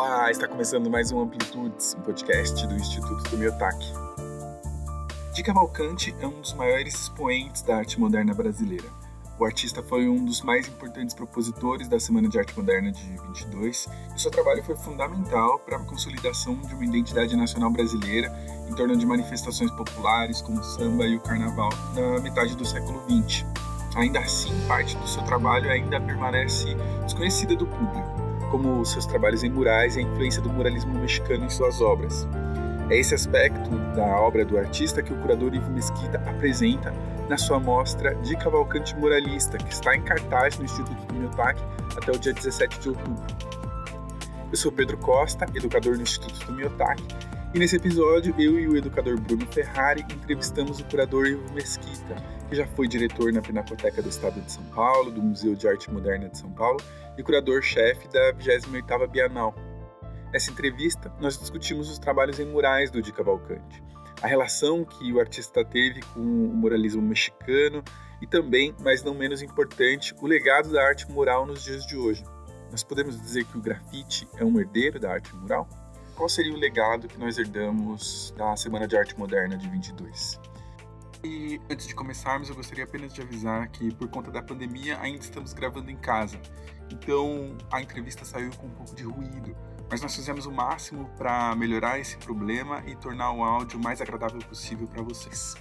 Olá, está começando mais um Amplitudes, um podcast do Instituto do Miotaque. Di Cavalcante é um dos maiores expoentes da arte moderna brasileira. O artista foi um dos mais importantes propositores da Semana de Arte Moderna de 22 e seu trabalho foi fundamental para a consolidação de uma identidade nacional brasileira em torno de manifestações populares como o samba e o carnaval na metade do século XX. Ainda assim, parte do seu trabalho ainda permanece desconhecida do público como seus trabalhos em murais e a influência do muralismo mexicano em suas obras. É esse aspecto da obra do artista que o curador Ivo Mesquita apresenta na sua mostra de Cavalcante Muralista, que está em cartaz no Instituto do Miotaque até o dia 17 de outubro. Eu sou Pedro Costa, educador do Instituto do Miotaque, e nesse episódio eu e o educador Bruno Ferrari entrevistamos o curador Ivo Mesquita, que já foi diretor na Pinacoteca do Estado de São Paulo, do Museu de Arte Moderna de São Paulo e curador-chefe da 28ª Bienal. Nessa entrevista, nós discutimos os trabalhos em murais do Di Cavalcante, a relação que o artista teve com o muralismo mexicano e também, mas não menos importante, o legado da arte mural nos dias de hoje. Nós podemos dizer que o grafite é um herdeiro da arte mural? Qual seria o legado que nós herdamos da Semana de Arte Moderna de 22? E antes de começarmos, eu gostaria apenas de avisar que, por conta da pandemia, ainda estamos gravando em casa. Então, a entrevista saiu com um pouco de ruído, mas nós fizemos o máximo para melhorar esse problema e tornar o áudio mais agradável possível para vocês.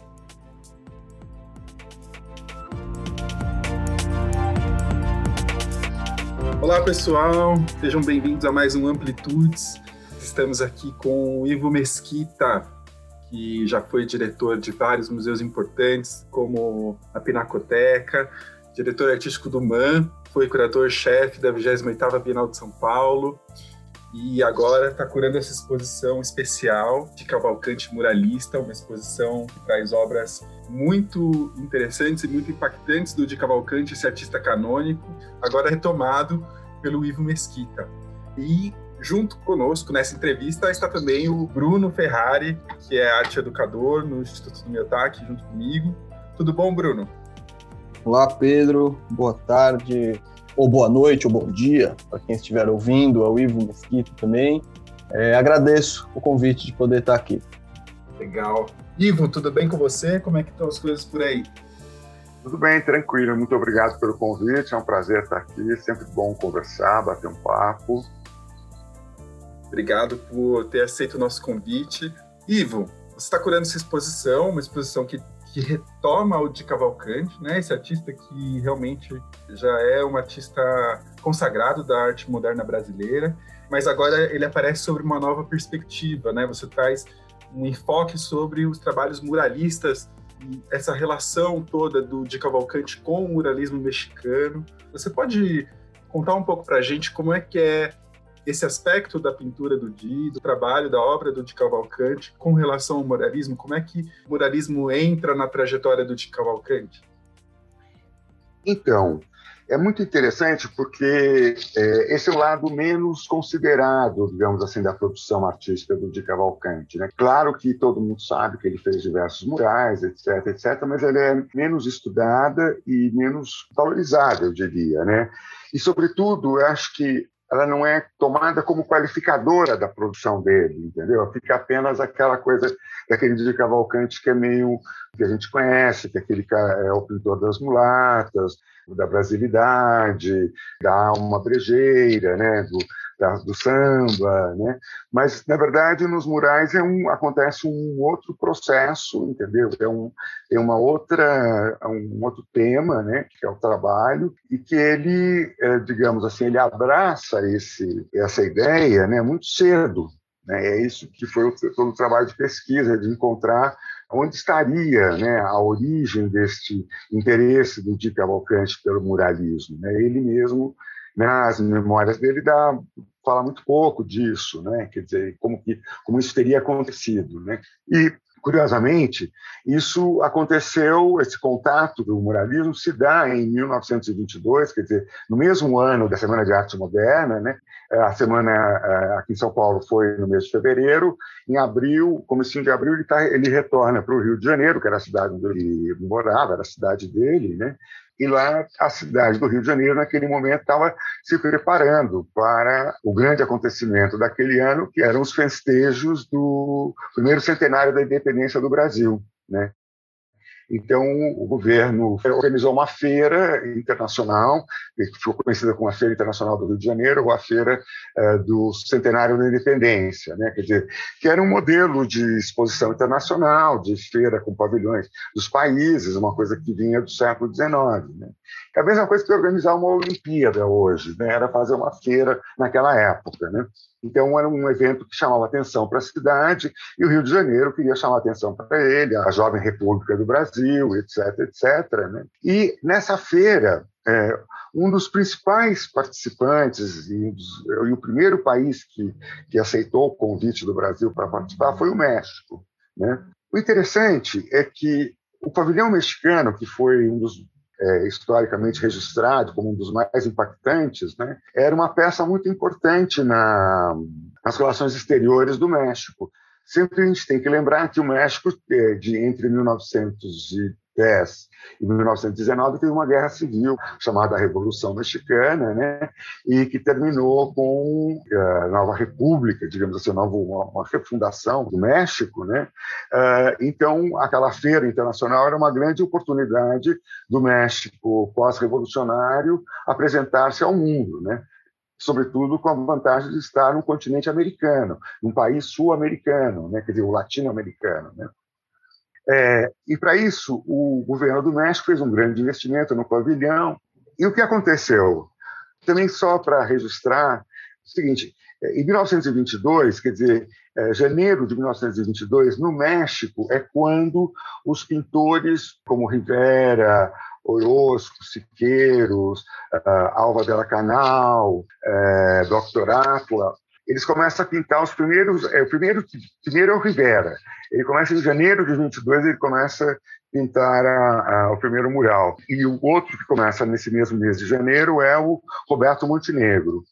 Olá, pessoal, sejam bem-vindos a mais um Amplitudes. Estamos aqui com o Ivo Mesquita, que já foi diretor de vários museus importantes, como a Pinacoteca, diretor artístico do MAN, foi curador-chefe da 28ª Bienal de São Paulo e agora está curando essa exposição especial de Cavalcante Muralista, uma exposição que traz obras muito interessantes e muito impactantes do de Cavalcante, esse artista canônico, agora retomado pelo Ivo Mesquita. E Junto conosco nessa entrevista está também o Bruno Ferrari, que é arte educador no Instituto do Miotaque, junto comigo. Tudo bom, Bruno? Olá, Pedro. Boa tarde, ou boa noite, ou bom dia, para quem estiver ouvindo, ao Ivo Mesquita também. É, agradeço o convite de poder estar aqui. Legal. Ivo, tudo bem com você? Como é que estão as coisas por aí? Tudo bem, tranquilo. Muito obrigado pelo convite. É um prazer estar aqui. Sempre bom conversar, bater um papo. Obrigado por ter aceito o nosso convite. Ivo, você está curando essa exposição, uma exposição que, que retoma o de Cavalcante, né? Esse artista que realmente já é um artista consagrado da arte moderna brasileira, mas agora ele aparece sobre uma nova perspectiva, né? Você traz um enfoque sobre os trabalhos muralistas essa relação toda do de Cavalcante com o muralismo mexicano. Você pode contar um pouco para a gente como é que é esse aspecto da pintura do Di, do trabalho, da obra do Di Cavalcante, com relação ao muralismo? Como é que o muralismo entra na trajetória do Di Cavalcante? Então, é muito interessante porque é, esse é o lado menos considerado, digamos assim, da produção artística do Di Cavalcante. Né? Claro que todo mundo sabe que ele fez diversos murais, etc, etc, mas ele é menos estudada e menos valorizada, eu diria. Né? E, sobretudo, eu acho que ela não é tomada como qualificadora da produção dele, entendeu? Fica apenas aquela coisa daquele de Cavalcante que é meio que a gente conhece, que aquele é o pintor das mulatas, da brasilidade, da alma brejeira, né? Do, do samba, né? Mas na verdade nos murais é um, acontece um outro processo, entendeu? É um é uma outra um outro tema, né? Que é o trabalho e que ele, é, digamos assim, ele abraça esse essa ideia, né? Muito cedo, né? É isso que foi todo o trabalho de pesquisa de encontrar onde estaria né, a origem deste interesse do Di Cavalcante pelo muralismo. Né? Ele mesmo nas né, memórias dele dá fala muito pouco disso, né? Quer dizer, como que como isso teria acontecido, né? E curiosamente, isso aconteceu, esse contato do muralismo se dá em 1922, quer dizer, no mesmo ano da Semana de Arte Moderna, né? A semana aqui em São Paulo foi no mês de fevereiro. Em abril, comecinho de abril, ele, tá, ele retorna para o Rio de Janeiro, que era a cidade onde ele morava, era a cidade dele, né? E lá, a cidade do Rio de Janeiro, naquele momento, estava se preparando para o grande acontecimento daquele ano, que eram os festejos do primeiro centenário da independência do Brasil. Né? Então, o governo organizou uma feira internacional, que ficou conhecida como a Feira Internacional do Rio de Janeiro, ou a Feira eh, do Centenário da Independência, né? quer dizer, que era um modelo de exposição internacional, de feira com pavilhões dos países, uma coisa que vinha do século XIX. Né? É a mesma coisa que organizar uma Olimpíada hoje, né? era fazer uma feira naquela época. Né? Então, era um evento que chamava atenção para a cidade, e o Rio de Janeiro queria chamar atenção para ele, a Jovem República do Brasil, etc., etc. Né? E nessa feira, é, um dos principais participantes e, e, o primeiro país que, que aceitou o convite do Brasil para participar foi o México. Né? O interessante é que o pavilhão mexicano, que foi um dos é, historicamente registrado como um dos mais impactantes, né, era uma peça muito importante na, nas relações exteriores do México. Sempre a gente tem que lembrar que o México, é, de entre 1900 e 1910 e 1919 teve uma guerra civil chamada Revolução Mexicana, né, e que terminou com eh, a nova república, digamos assim, uma, refundação do México, né. Uh, então, aquela feira internacional era uma grande oportunidade do México pós-revolucionário apresentar-se ao mundo, né sobretudo com a vantagem de estar no continente americano, num país sul-americano, né, quer dizer, o latino-americano. Né? É, e para isso, o governo do México fez um grande investimento no pavilhão. E o que aconteceu? Também só para registrar, é o seguinte: é, em 1922, quer dizer, é, janeiro de 1922, no México, é quando os pintores como Rivera, Orozco, Siqueiros, uh, Alva Della Canal, uh, Dr. Atla, eles começam a pintar os primeiros. É, o primeiro, primeiro é o Rivera. Ele começa em janeiro de 22, ele começa a pintar a, a, o primeiro mural. E o outro que começa nesse mesmo mês de janeiro é o Roberto Montenegro.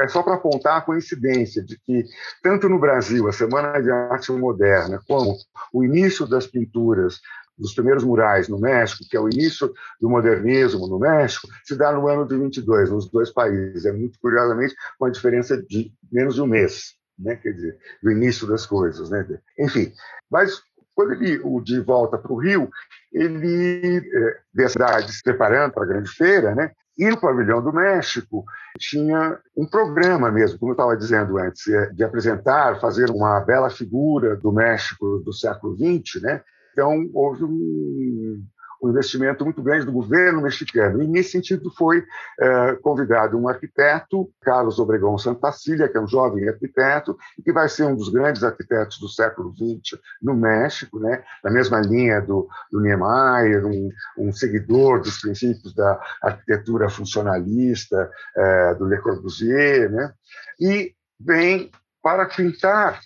É só para apontar a coincidência de que, tanto no Brasil, a Semana de Arte Moderna, como o início das pinturas dos primeiros murais no México, que é o início do modernismo no México, se dá no ano de 22, nos dois países. É muito curiosamente uma diferença de menos de um mês, né? quer dizer, do início das coisas. Né? Enfim, mas quando ele o de volta para o Rio, ele, é, da cidade, se preparando para a grande feira, né? E no pavilhão do México tinha um programa mesmo, como eu estava dizendo antes, é, de apresentar, fazer uma bela figura do México do século XX, né? Então, houve um, um investimento muito grande do governo mexicano. E, nesse sentido, foi é, convidado um arquiteto, Carlos Obregón Santacília, que é um jovem arquiteto, e que vai ser um dos grandes arquitetos do século XX no México, né? na mesma linha do, do Niemeyer, um, um seguidor dos princípios da arquitetura funcionalista, é, do Le Corbusier, né? e vem para pintar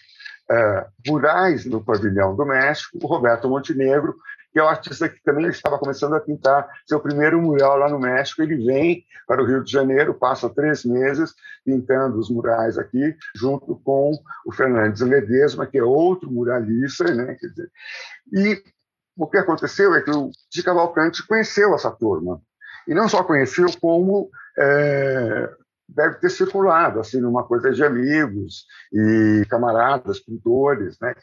murais no pavilhão do México, o Roberto Montenegro, que é um artista que também estava começando a pintar seu primeiro mural lá no México. Ele vem para o Rio de Janeiro, passa três meses pintando os murais aqui, junto com o Fernandes Ledesma, que é outro muralista. Né? Dizer, e o que aconteceu é que o de Cavalcante conheceu essa turma. E não só conheceu, como é, deve ter circulado, assim, numa coisa de amigos e camaradas, pintores, né?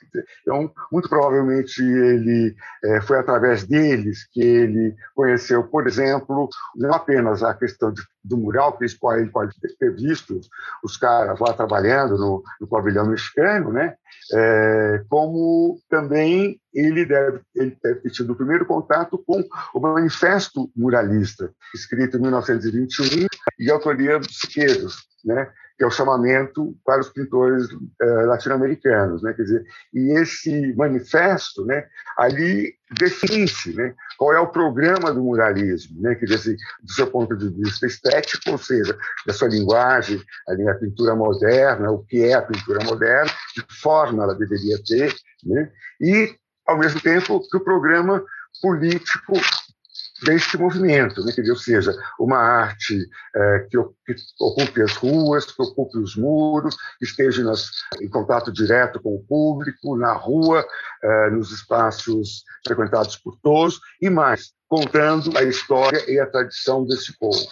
Então, muito provavelmente ele é, foi através deles que ele conheceu, por exemplo, não apenas a questão de, do mural, que ele pode ter visto os caras lá trabalhando no, no pavilhão mexicano, né? É, como também ele deve, ele deve ter tido o primeiro contato com o Manifesto Muralista, escrito em 1921, de autoria dos Siqueiros, né? que é o chamamento para os pintores uh, latino-americanos, né? Quer dizer, e esse manifesto, né? Ali define-se, né? Qual é o programa do muralismo, né? Quer dizer, do seu ponto de vista estético, ou seja, da sua linguagem, a pintura moderna, o que é a pintura moderna, que forma ela deveria ter, né? E ao mesmo tempo que o programa político deste movimento, né? dizer, ou seja, uma arte é, que, que, ocupe as ruas, que ocupe os muros, que esteja nas, em contato direto com o público, na rua, é, nos espaços frequentados por todos, e mais, contando a história e a tradição desse povo.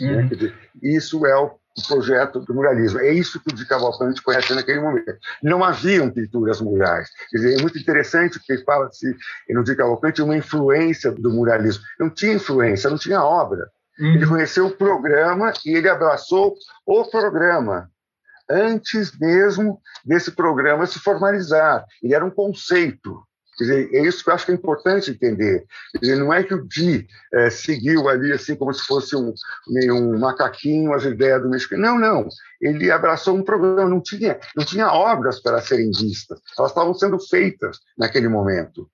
Né? Uhum. Né? Dizer, isso é o o projeto do muralismo. É isso que o de Cavalcante conhece naquele momento. Não haviam pinturas murais. Quer dizer, é muito interessante porque fala-se no de Cavalcante uma influência do muralismo. Não tinha influência, não tinha obra. Uhum. Ele conheceu o programa e ele abraçou o programa antes mesmo desse programa se formalizar. Ele era um conceito. Quer dizer, é isso que eu acho que é importante entender. Quer dizer, não é que o Di é, seguiu ali assim como se fosse um, um macaquinho as ideias do mexicano. Não, não. Ele abraçou um programa, não tinha, não tinha obras para serem vistas. Elas estavam sendo feitas naquele momento.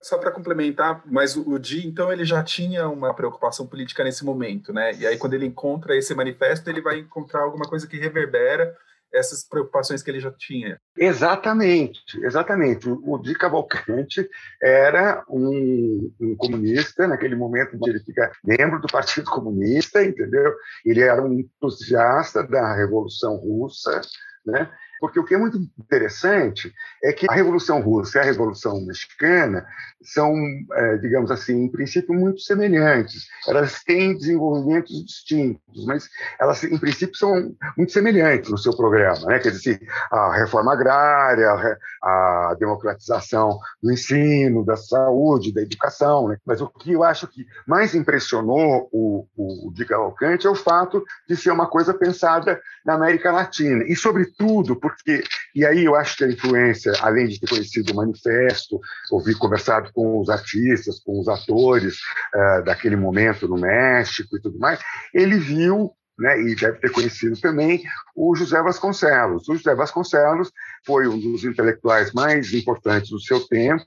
Só para complementar, mas o Di, então, ele já tinha uma preocupação política nesse momento, né? E aí, quando ele encontra esse manifesto, ele vai encontrar alguma coisa que reverbera essas preocupações que ele já tinha. Exatamente, exatamente. O Di Cavalcante era um, um, comunista, naquele momento ele fica membro do Partido Comunista, entendeu? Ele era um entusiasta da Revolução Russa, né? Porque o que é muito interessante é que a Revolução Russa e a Revolução Mexicana são, é, digamos assim, em princípio, muito semelhantes. Elas têm desenvolvimentos distintos, mas elas, em princípio, são muito semelhantes no seu programa. Né? Quer dizer, a reforma agrária, a democratização do ensino, da saúde, da educação. Né? Mas o que eu acho que mais impressionou o, o Di Cavalcante é o fato de ser uma coisa pensada na América Latina. E, sobretudo, porque. E aí eu acho que a influência, além de ter conhecido o manifesto, ouvir conversado com os artistas, com os atores uh, daquele momento no México e tudo mais, ele viu né, e deve ter conhecido também o José Vasconcelos. O José Vasconcelos foi um dos intelectuais mais importantes do seu tempo.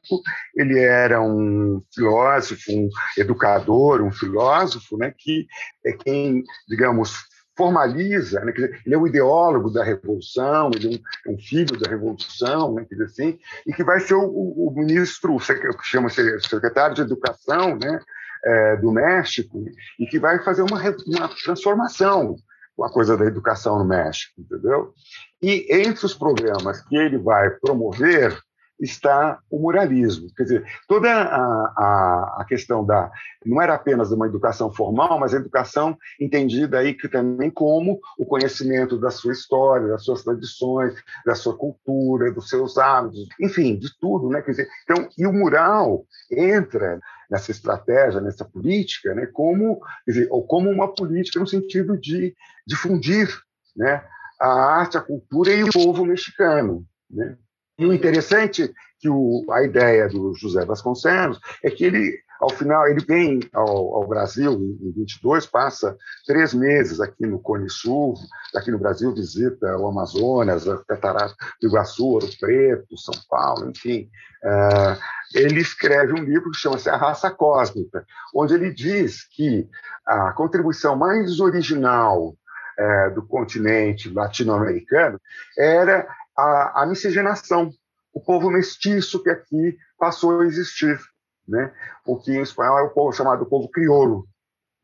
Ele era um filósofo, um educador, um filósofo, né, que é quem, digamos, formaliza, né? dizer, ele é o ideólogo da revolução, ele é um, um filho da revolução, né? dizer assim, e que vai ser o, o, o ministro, que chama secretário de educação, né? É, do México, e que vai fazer uma, uma transformação a coisa da educação no México, entendeu? E entre os programas que ele vai promover está o muralismo. Quer dizer, toda a, a, a, questão da. não era apenas uma educação formal, mas a educação entendida aí que também como o conhecimento da sua história, das suas tradições, da sua cultura, dos seus hábitos, enfim, de tudo. Né? Quer dizer, então, e o mural entra nessa estratégia, nessa política, né, como, dizer, ou como uma política no sentido de difundir né, a arte, a cultura e o povo mexicano. Né? E o interessante que o, a ideia do José Vasconcelos é que ele, ao final, ele vem ao, ao, Brasil em 22, passa três meses aqui no Cone Sul, aqui no Brasil visita o Amazonas, a Catarata do Iguaçu, Ouro Preto, São Paulo, enfim. Uh, ele escreve um livro que chama-se A Raça Cósmica, onde ele diz que a contribuição mais original uh, do continente latino-americano era a, a miscigenação, o povo mestiço que aqui passou a existir, né? O que em espanhol é o povo chamado povo crioulo,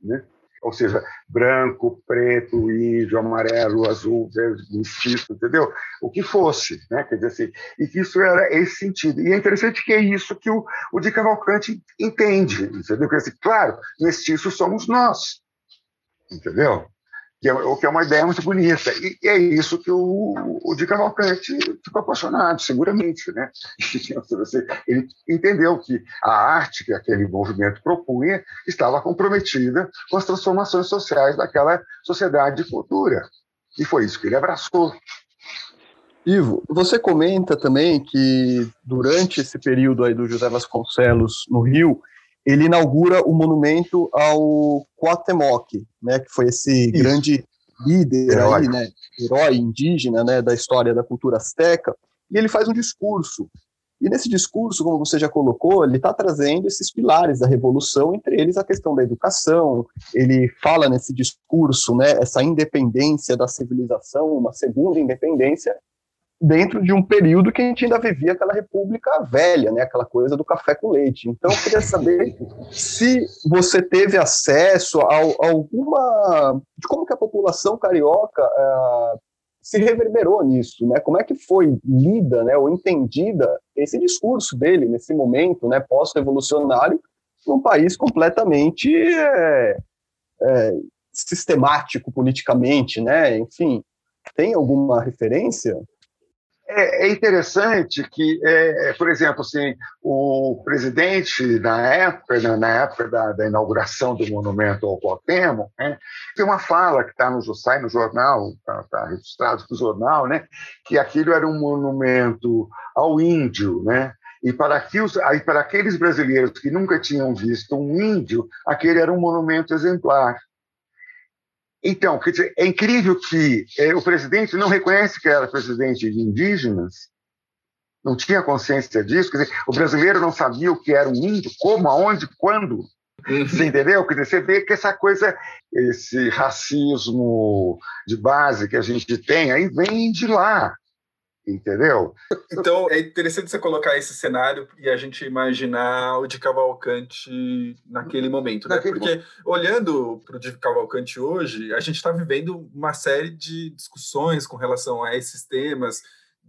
né? Ou seja, branco, preto, índio, amarelo, azul, verde, mestiço, entendeu? O que fosse, né? Quer dizer assim, e que isso era esse sentido. E é interessante que é isso que o, o de Cavalcante entende, entendeu? Quer dizer, claro, mestiços somos nós, entendeu? Que é, o que é uma ideia muito bonita. E, e é isso que o, o Di Cavalcante ficou apaixonado, seguramente. Né? Ele entendeu que a arte que aquele movimento propunha estava comprometida com as transformações sociais daquela sociedade de cultura. E foi isso que ele abraçou. Ivo, você comenta também que durante esse período aí do José Vasconcelos no Rio, ele inaugura o monumento ao Cuauhtémoc, né, que foi esse Isso. grande líder herói. aí, né, herói indígena, né, da história da cultura azteca, e ele faz um discurso. E nesse discurso, como você já colocou, ele está trazendo esses pilares da revolução, entre eles a questão da educação. Ele fala nesse discurso, né, essa independência da civilização, uma segunda independência, dentro de um período que a gente ainda vivia aquela república velha, né, aquela coisa do café com leite. Então, eu queria saber se você teve acesso a, a alguma de como que a população carioca uh, se reverberou nisso, né? Como é que foi lida, né, ou entendida esse discurso dele nesse momento, né, pós-revolucionário, num país completamente é, é, sistemático politicamente, né? Enfim, tem alguma referência? É, é interessante que, é, é, por exemplo, assim, o presidente, na época, na, na época da, da, inauguração do monumento ao Cuauhtémoc, né, tem uma fala que está no, sai no jornal, está tá registrado no jornal, né, que aquilo era um monumento ao índio, né, e para, aqueles, aí para aqueles brasileiros que nunca tinham visto um índio, aquele era um monumento exemplar. Então, dizer, é incrível que é, o presidente não reconhece que era presidente de indígenas, não tinha consciência disso, quer dizer, o brasileiro não sabia o que era um índio, como, aonde, quando. Uhum. Você entendeu? Quer dizer, você vê que essa coisa, esse racismo de base que a gente tem, aí vem de lá entendeu? Então é interessante você colocar esse cenário e a gente imaginar o de Cavalcante naquele momento, né? Porque olhando para o de Cavalcante hoje, a gente está vivendo uma série de discussões com relação a esses temas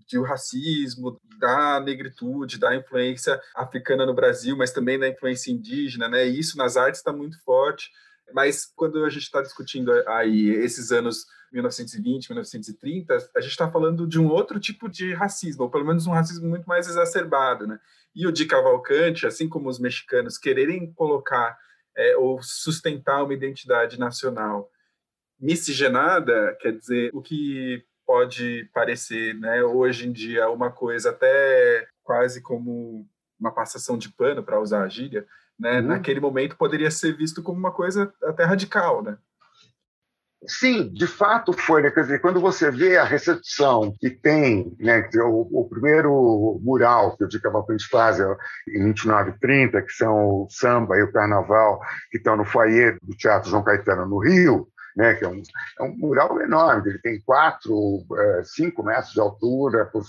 de o racismo, da negritude, da influência africana no Brasil, mas também da influência indígena, né? E isso nas artes está muito forte. Mas quando a gente está discutindo aí esses anos 1920, 1930, a gente está falando de um outro tipo de racismo, ou pelo menos um racismo muito mais exacerbado, né? E o de Cavalcante, assim como os mexicanos quererem colocar é, ou sustentar uma identidade nacional miscigenada, quer dizer, o que pode parecer, né, hoje em dia uma coisa até quase como uma passação de pano, para usar a gíria, né, uhum. naquele momento poderia ser visto como uma coisa até radical, né? Sim, de fato foi, né? Quer dizer, quando você vê a recepção que tem, né? O, o primeiro mural que o de Cavalcante faz é em 29 e 30, que são o samba e o carnaval, que estão no foyer do Teatro João Caetano, no Rio, né, que é um, é um mural enorme, ele tem quatro, é, cinco metros de altura, por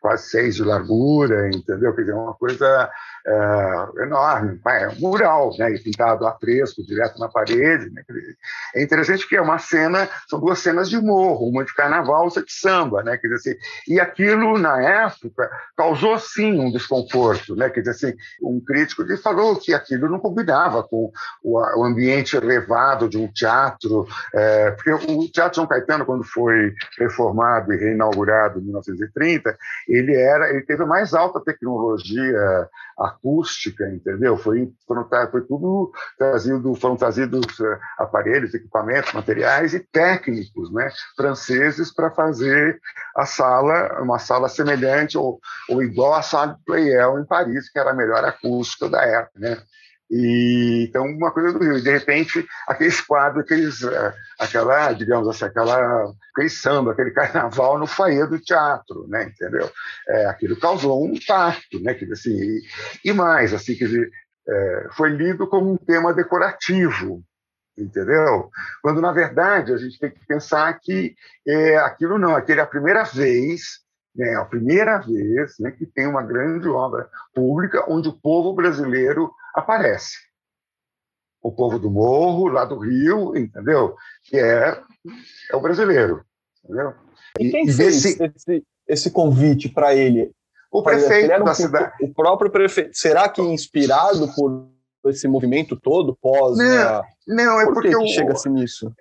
quase seis de largura, entendeu? Quer dizer, é uma coisa é, enorme, é um mural, né, pintado a fresco, direto na parede. Né? É interessante que é uma cena, são duas cenas de morro, uma de carnaval, outra de samba, né? Quer dizer assim, e aquilo na época causou sim um desconforto, né? Quer dizer assim, um crítico falou que aquilo não combinava com o ambiente elevado de um teatro é, porque o Teatro São Caetano, quando foi reformado e reinaugurado em 1930, ele era, ele teve a mais alta tecnologia acústica, entendeu? Foi, foram, foi tudo trazido, foram trazidos é, aparelhos, equipamentos, materiais e técnicos, né, franceses para fazer a sala, uma sala semelhante ou, ou igual à sala de Pleyel em Paris, que era a melhor acústica da época, né? E, então, uma coisa do Rio. E, de repente, aqueles quadros, aqueles, eh, aquela, digamos assim, aquela, aquele samba, aquele carnaval no foyer do teatro, né? entendeu? É, aquilo causou um impacto, né? Dizer, assim, e, e mais, assim, dizer, é, foi lido como um tema decorativo, entendeu? Quando, na verdade, a gente tem que pensar que é, aquilo não, aquele é a primeira vez é a primeira vez né, que tem uma grande obra pública onde o povo brasileiro aparece. O povo do Morro, lá do Rio, entendeu? Que é, é o brasileiro. Entendeu? E quem e fez desse... esse, esse convite para ele? O prefeito um, da cidade. O próprio prefeito. Será que inspirado por esse movimento todo pós? Não, não é por porque que chega-se nisso?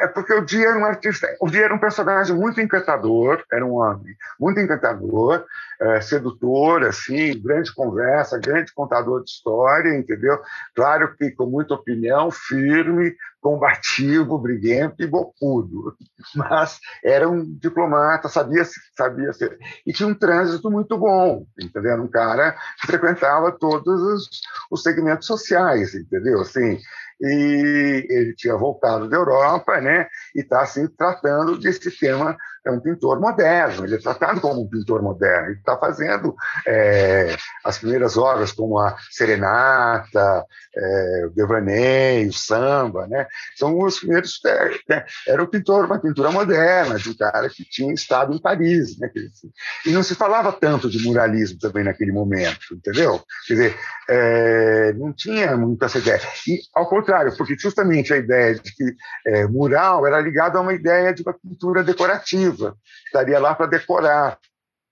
É porque o Dia era um artista, o Dia era um personagem muito encantador, era um homem muito encantador, é, sedutor, assim, grande conversa, grande contador de história, entendeu? Claro que com muita opinião, firme, combativo, briguento e bocudo, mas era um diplomata, sabia sabia ser, e tinha um trânsito muito bom, entendeu? Um cara que frequentava todos os, os segmentos sociais, entendeu? Assim, e ele tinha voltado da Europa, né, e está assim tratando desse tema é um pintor moderno, ele é tratado como um pintor moderno, ele está fazendo é, as primeiras obras como a Serenata, é, o Devaneio, o Samba, né? são os primeiros, né? era um pintor, uma pintura moderna, de um cara que tinha estado em Paris, né? e não se falava tanto de muralismo também naquele momento, entendeu? Quer dizer, é, não tinha muito essa ideia, e ao contrário, porque justamente a ideia de que é, mural era ligada a uma ideia de uma pintura decorativa, estaria lá para decorar,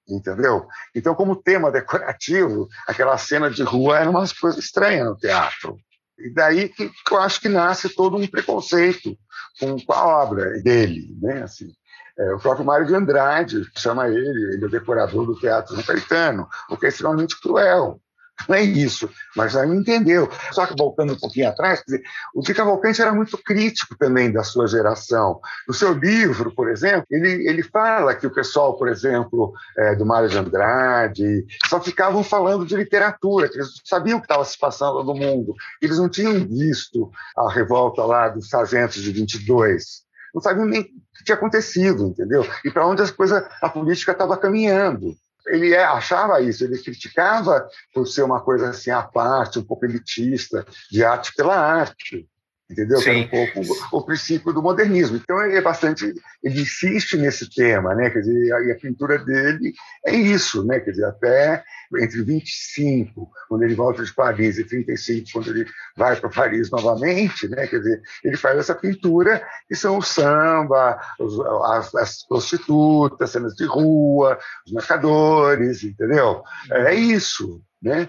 entendeu? Então, como tema decorativo, aquela cena de rua era uma coisa estranha no teatro. E daí que eu acho que nasce todo um preconceito com, a obra dele, né? Assim, é, o próprio Mário de Andrade chama ele, ele é o decorador do Teatro São o que é extremamente cruel. Não é isso, mas me entendeu. Só que voltando um pouquinho atrás, dizer, o Di Cavalcante era muito crítico também da sua geração. No seu livro, por exemplo, ele, ele fala que o pessoal, por exemplo, é, do Mário de Andrade, só ficavam falando de literatura, que eles sabiam o que estava se passando no mundo. Eles não tinham visto a revolta lá dos sargentos de 22 não sabiam nem o que tinha acontecido, entendeu? E para onde as coisas, a política estava caminhando ele é, achava isso, ele criticava por ser uma coisa assim à parte, um pouco elitista, de arte pela arte entendeu? Sim. Que era um pouco o princípio do modernismo. Então ele é bastante, ele insiste nesse tema, né? Quer dizer, e a pintura dele é isso, né? Quer dizer, até entre 25, quando ele volta de Paris, e 35, quando ele vai para Paris novamente, né? Quer dizer, ele faz essa pintura que são o samba, os, as, as, prostitutas, cenas de rua, os mercadores, entendeu? É isso, né?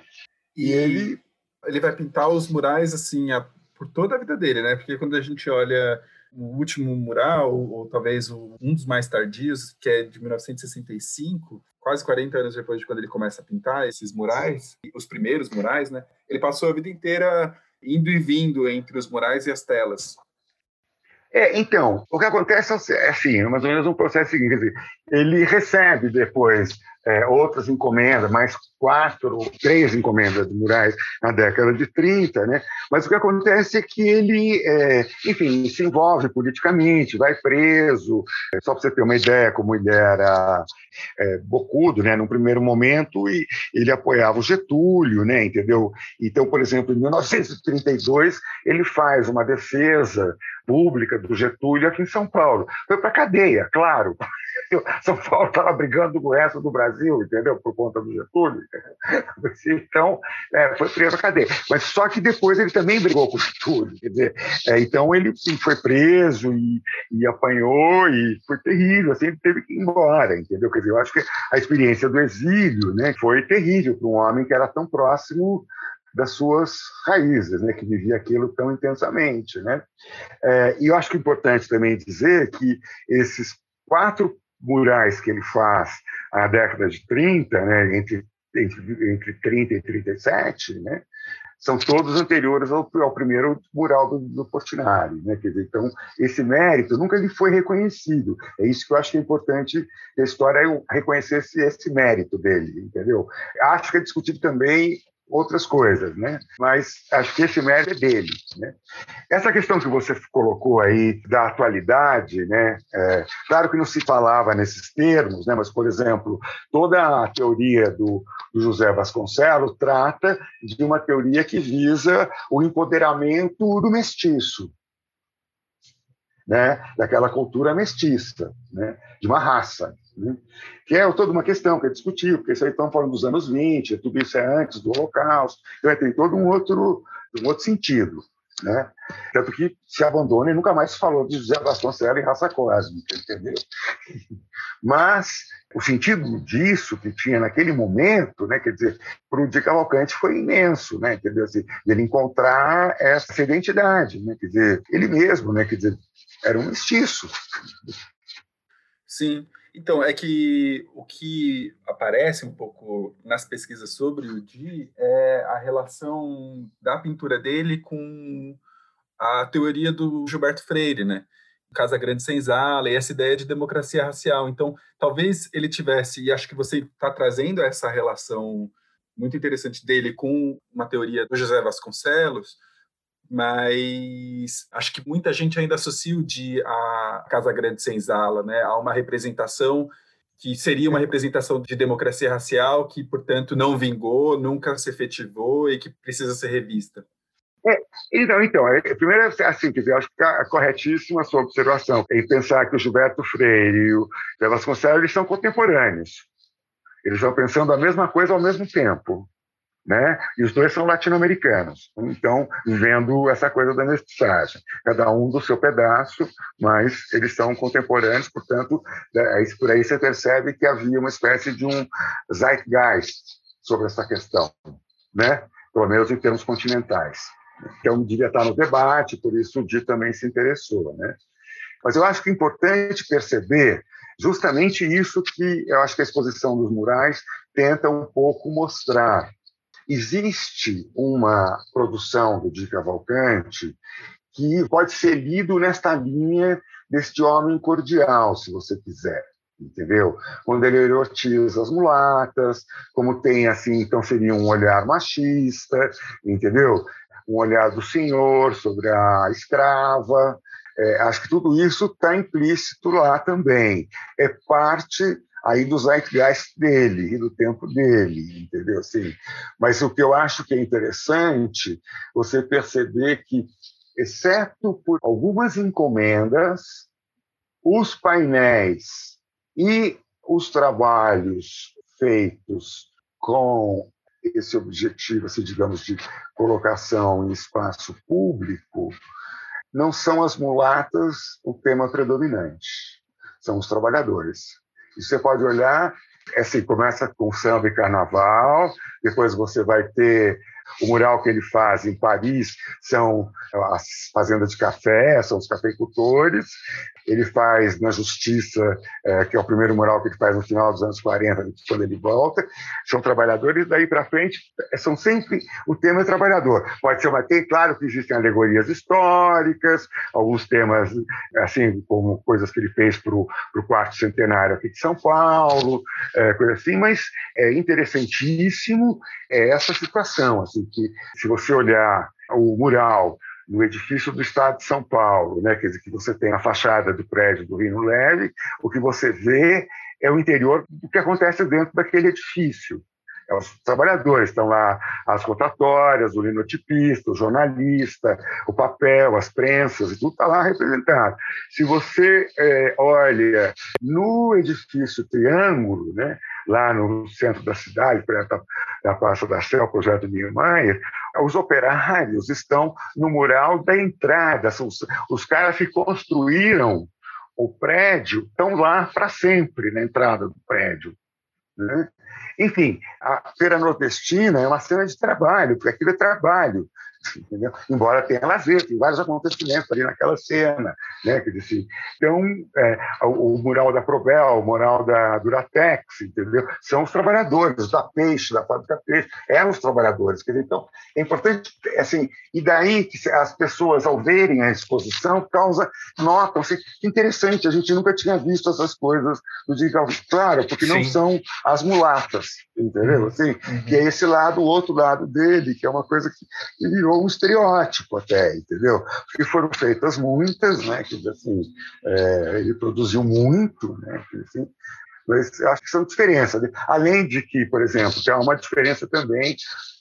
E, e ele ele vai pintar os murais assim a por toda a vida dele, né? Porque quando a gente olha o último mural, ou, ou talvez o, um dos mais tardios, que é de 1965, quase 40 anos depois de quando ele começa a pintar esses murais, os primeiros murais, né? Ele passou a vida inteira indo e vindo entre os murais e as telas. É, então, o que acontece é assim, mais ou menos um processo seguinte, ele recebe depois é, outras encomendas, mais quatro ou três encomendas de murais na década de 30, né? mas o que acontece é que ele, é, enfim, se envolve politicamente, vai preso, é, só para você ter uma ideia, como ele era é, bocudo, né, num primeiro momento, e ele apoiava o Getúlio, né, entendeu? Então, por exemplo, em 1932, ele faz uma defesa pública do Getúlio aqui em São Paulo. Foi para cadeia, claro. São Paulo estava brigando com o resto do Brasil, entendeu? Por conta do Getúlio. Então, é, foi preso à cadeia. Mas só que depois ele também brigou com o Getúlio. Quer dizer, é, então ele sim, foi preso e, e, apanhou e foi terrível. Assim, ele teve que ir embora, entendeu? Quer dizer, eu acho que a experiência do exílio né, foi terrível para um homem que era tão próximo das suas raízes, né, que vivia aquilo tão intensamente, né? É, e eu acho que é importante também dizer que esses quatro murais que ele faz na década de 30, né, entre, entre, entre 30 e 37, né, são todos anteriores ao, ao primeiro mural do, do Portinari. Né? Quer dizer, então, esse mérito nunca lhe foi reconhecido. É isso que eu acho que é importante da história, é reconhecer esse, esse mérito dele, entendeu? Acho que é discutido também outras coisas, né? Mas acho que esse mérito é dele, né? Essa questão que você colocou aí da atualidade, né? É, claro que não se falava nesses termos, né? Mas por exemplo, toda a teoria do, do José Vasconcelos trata de uma teoria que visa o empoderamento do mestiço, né? Daquela cultura mestiça, né? De uma raça. Né? Que é toda uma questão que é discutível, porque isso aí estão falando dos anos 20, tudo isso é antes do Holocausto, então tem todo um outro, um outro sentido. Né? Tanto que se abandona e nunca mais se falou de José Vasconcelos e raça cósmica, entendeu? Mas o sentido disso que tinha naquele momento, né, quer dizer, para o Di Cavalcante foi imenso, né, dizer, assim, ele encontrar essa identidade, né, quer dizer, ele mesmo, né, quer dizer, era um mestiço. Sim. Então, é que o que aparece um pouco nas pesquisas sobre o Di é a relação da pintura dele com a teoria do Gilberto Freire, né? Casa Grande Senzala e essa ideia de democracia racial. Então, talvez ele tivesse, e acho que você está trazendo essa relação muito interessante dele com uma teoria do José Vasconcelos, mas acho que muita gente ainda associa o dia a Casa Grande Senzala, né, a uma representação que seria uma representação de democracia racial que, portanto, não vingou, nunca se efetivou e que precisa ser revista. É, então, então é, primeiro, é assim, quer dizer, acho que é corretíssima a sua observação em pensar que o Gilberto Freire e o Vasconcelos eles são contemporâneos. Eles estão pensando a mesma coisa ao mesmo tempo né? E os dois são latino-americanos, então vendo essa coisa da mestiçagem, cada um do seu pedaço, mas eles são contemporâneos, portanto, é, por aí você percebe que havia uma espécie de um zeitgeist sobre essa questão, né? Pelo menos em termos continentais. Então devia estar no debate, por isso o Di também se interessou, né? Mas eu acho que é importante perceber justamente isso que eu acho que a exposição dos murais tenta um pouco mostrar Existe uma produção do Di Cavalcante que pode ser lido nesta linha deste homem cordial, se você quiser, entendeu? Quando ele erotiza as mulatas, como tem assim, então seria um olhar machista, entendeu? Um olhar do senhor sobre a escrava. É, acho que tudo isso está implícito lá também. É parte aí do zeitgeist dele e do tempo dele, entendeu? Assim, mas o que eu acho que é interessante você perceber que, exceto por algumas encomendas, os painéis e os trabalhos feitos com esse objetivo, assim, digamos, de colocação em espaço público, não são as mulatas o tema predominante, são os trabalhadores. Você pode olhar, é assim, começa com samba e carnaval, depois você vai ter o mural que ele faz em Paris são as fazendas de café, são os cafeicultores. Ele faz na Justiça, é, que é o primeiro mural que ele faz no final dos anos 40, quando ele volta. São trabalhadores, daí para frente, são sempre. O tema é trabalhador. Pode ser uma. Tem, claro que existem alegorias históricas, alguns temas, assim, como coisas que ele fez para o quarto centenário aqui de São Paulo, é, coisa assim, mas é interessantíssimo essa situação. Assim, assim, que se você olhar o mural no edifício do Estado de São Paulo, né, quer dizer, que você tem a fachada do prédio do Rino Leve, o que você vê é o interior do que acontece dentro daquele edifício. É os trabalhadores, estão lá as rotatórias, o linotipista, o jornalista, o papel, as prensas, tudo está lá representado. Se você é, olha no edifício Triângulo, né, lá no centro da cidade, perto da, Praça da Sé, o projeto Niemeyer, os operários estão no mural da entrada, os, os caras que construíram o prédio estão lá para sempre na entrada do prédio. Né? Enfim, a Feira Nordestina é uma cena de trabalho, porque aquilo é trabalho. Entendeu? Embora tenha lazer, tem vários acontecimentos ali naquela cena. Né? Quer dizer, assim, então, é, o, o, mural da Probel, o mural da Duratex, entendeu? são os trabalhadores da Peixe, da fábrica Peixe, eram os trabalhadores. Quer dizer, então, é importante, assim, e daí que as pessoas, ao verem a exposição, causa, notam, assim, que interessante, a gente nunca tinha visto essas coisas do Digal. Claro, porque não Sim. são as mulatas, entendeu? Uhum. Assim, uhum. Que é esse lado, o outro lado dele, que é uma coisa que, que virou virou um estereótipo até, entendeu? Porque foram feitas muitas, né? Que assim, é, ele produziu muito, né? Assim, mas acho que são diferenças. Né? Além de que, por exemplo, tem uma diferença também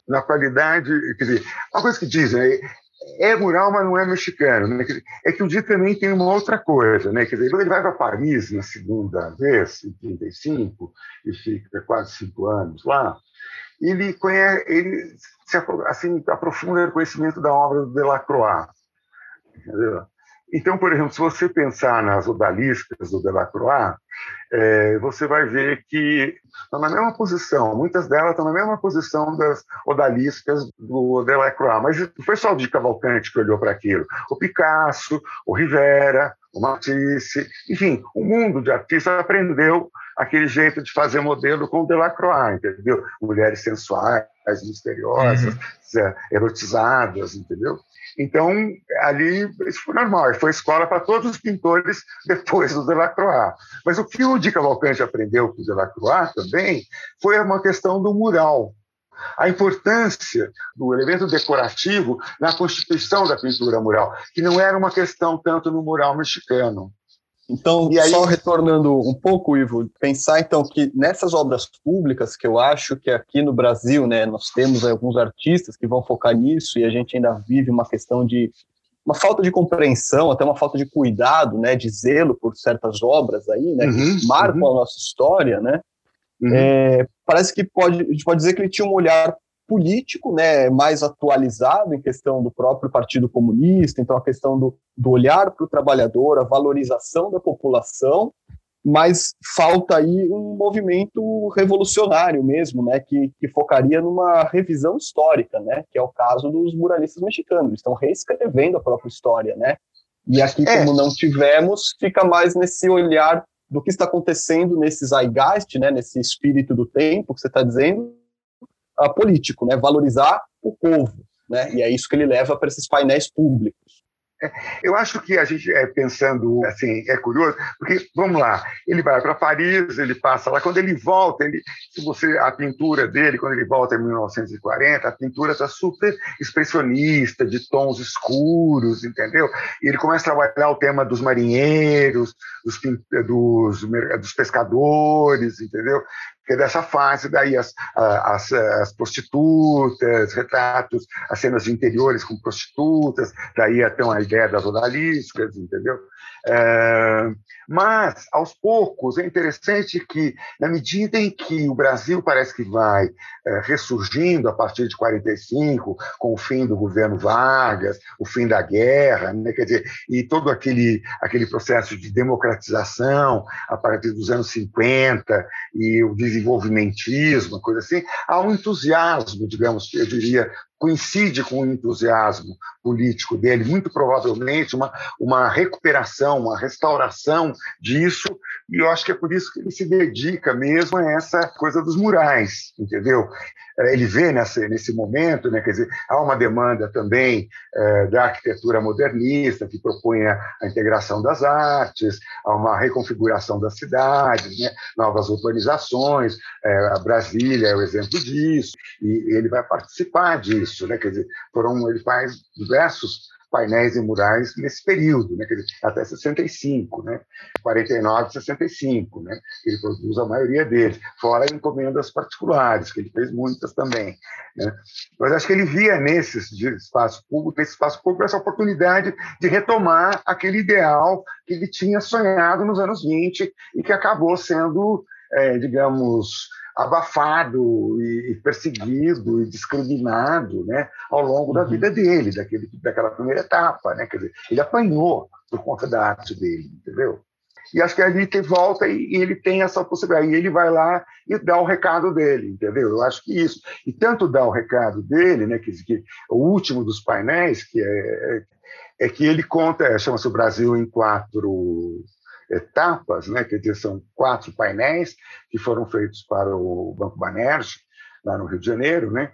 na qualidade, quer dizer, uma coisa que dizem, é, mural, mas não é mexicano. Né? É que o dia também tem uma outra coisa. Né? Quer dizer, quando ele vai para Paris na segunda vez, em 35, e fica quase cinco anos lá, ele, conhece, ele se assim, aprofunda no conhecimento da obra do Delacroix. Entendeu? Então, por exemplo, se você pensar nas odaliscas do Delacroix, é, você vai ver que estão na mesma posição, muitas delas estão na mesma posição das odaliscas do Delacroix, mas não foi só o de Cavalcante que olhou para aquilo. O Picasso, o Rivera, o Matisse, enfim, o mundo de artistas aprendeu aquele jeito de fazer modelo com o Delacroix, entendeu? Mulheres sensuais, misteriosas, uhum. erotizadas, entendeu? Então, ali, isso foi normal, foi escola para todos os pintores depois do Delacroix. Mas o que o Di Cavalcante aprendeu com o Delacroix também foi uma questão do mural, a importância do elemento decorativo na constituição da pintura mural, que não era uma questão tanto no mural mexicano. Então, aí... só retornando um pouco, Ivo, pensar então que nessas obras públicas, que eu acho que aqui no Brasil, né, nós temos alguns artistas que vão focar nisso e a gente ainda vive uma questão de uma falta de compreensão, até uma falta de cuidado, né, de zelo por certas obras aí, né, uhum, que marcam uhum. a nossa história, né. Uhum. É, parece que pode, a gente pode dizer que ele tinha um olhar político, né, mais atualizado em questão do próprio Partido Comunista, então a questão do, do olhar para o trabalhador, a valorização da população, mas falta aí um movimento revolucionário mesmo, né, que, que focaria numa revisão histórica, né, que é o caso dos muralistas mexicanos, eles estão reescrevendo a própria história, né, e aqui, é. como não tivemos, fica mais nesse olhar do que está acontecendo nesse zeitgeist, né, nesse espírito do tempo que você está dizendo, uh, político, né? Valorizar o povo, né? E é isso que ele leva para esses painéis públicos. É, eu acho que a gente, é, pensando assim, é curioso, porque, vamos lá, ele vai para Paris, ele passa lá, quando ele volta, ele, se você, a pintura dele, quando ele volta em 1940, a pintura está super expressionista, de tons escuros, entendeu? E ele começa a trabalhar o tema dos marinheiros, dos, dos, dos pescadores, entendeu? Que é dessa fase, daí as, as, as, prostitutas, retratos, as cenas interiores com prostitutas, daí até a ideia das odaliscas, entendeu? É, mas, aos poucos, é interessante que, na medida em que o Brasil parece que vai é, ressurgindo a partir de 45, com o fim do governo Vargas, o fim da guerra, né, quer dizer, e todo aquele, aquele processo de democratização a partir dos anos 50 e o desenvolvimentismo, coisa assim, há um entusiasmo, digamos, eu diria, coincide com o entusiasmo político dele, muito provavelmente uma, uma recuperação, uma restauração disso, e eu acho que é por isso que ele se dedica mesmo a essa coisa dos murais, entendeu? É, ele vê nessa, nesse momento, né, quer dizer, há uma demanda também é, da arquitetura modernista, que propõe a, a, integração das artes, há uma reconfiguração das cidades, né, novas urbanizações, é, a Brasília é o exemplo disso, e, e ele vai participar disso, né, quer dizer, foram, ele faz diversos painéis e murais nesse período, né, dizer, até 65, né, 49, 65, né, ele produz a maioria deles, fora encomendas particulares, que ele fez muitas também. Né. Mas acho que ele via nesse espaço público, nesse espaço público, essa oportunidade de retomar aquele ideal que ele tinha sonhado nos anos 20 e que acabou sendo, é, digamos, abafado e perseguido e discriminado né, ao longo da uhum. vida dele, daquele, daquela primeira etapa. Né? Quer dizer, ele apanhou por conta da arte dele, entendeu? E acho que ali tem volta e, e ele tem essa possibilidade. E ele vai lá e dá o recado dele, entendeu? Eu acho que isso. E tanto dá o recado dele, né, que, que o último dos painéis, que é, é que ele conta, é, chama-se o Brasil em quatro etapas, né, quer dizer, são quatro painéis que foram feitos para o Banco Banerj, lá no Rio de Janeiro. Né?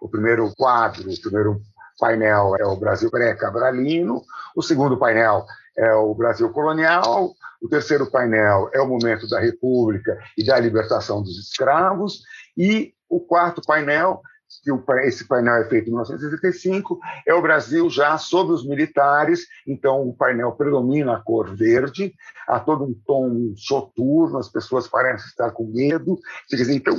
O primeiro quadro, o primeiro painel é o Brasil pré-cabralino, o segundo painel é o Brasil colonial, o terceiro painel é o momento da República e da libertação dos escravos, e o quarto painel que esse painel é feito em 1965, é o Brasil já sob os militares, então o painel predomina a cor verde, há todo um tom soturno, as pessoas parecem estar com medo, quer dizer, então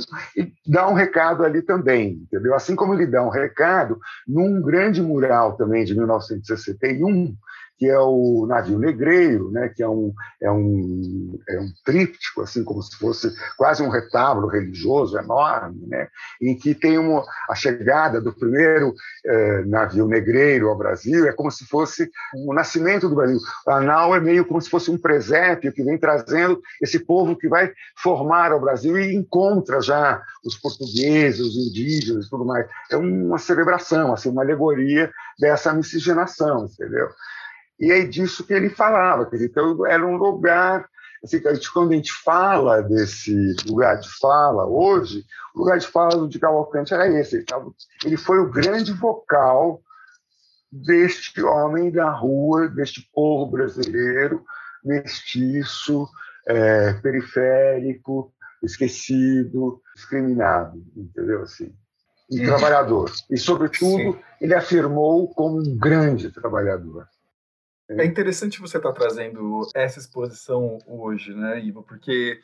dá um recado ali também, entendeu? Assim como ele dá um recado num grande mural também de 1961, que é o navio negreiro, né, que é um, é, um, é um tríptico, assim como se fosse quase um retábulo religioso enorme, né, em que tem uma, a chegada do primeiro eh, navio negreiro ao Brasil, é como se fosse o nascimento do Brasil. A nau é meio como se fosse um presépio que vem trazendo esse povo que vai formar o Brasil e encontra já os portugueses, os indígenas e tudo mais. É uma celebração, assim, uma alegoria dessa miscigenação, entendeu? E é disso que ele falava. Dizer, então, era um lugar. Assim, a gente, quando a gente fala desse lugar de fala hoje, o lugar de fala do de Cavalcante era esse. Ele, tava, ele foi o grande vocal deste homem da rua, deste povo brasileiro, mestiço, é, periférico, esquecido, discriminado, entendeu assim? e uhum. trabalhador. E, sobretudo, Sim. ele afirmou como um grande trabalhador. É interessante você estar tá trazendo essa exposição hoje, né, Ivo? Porque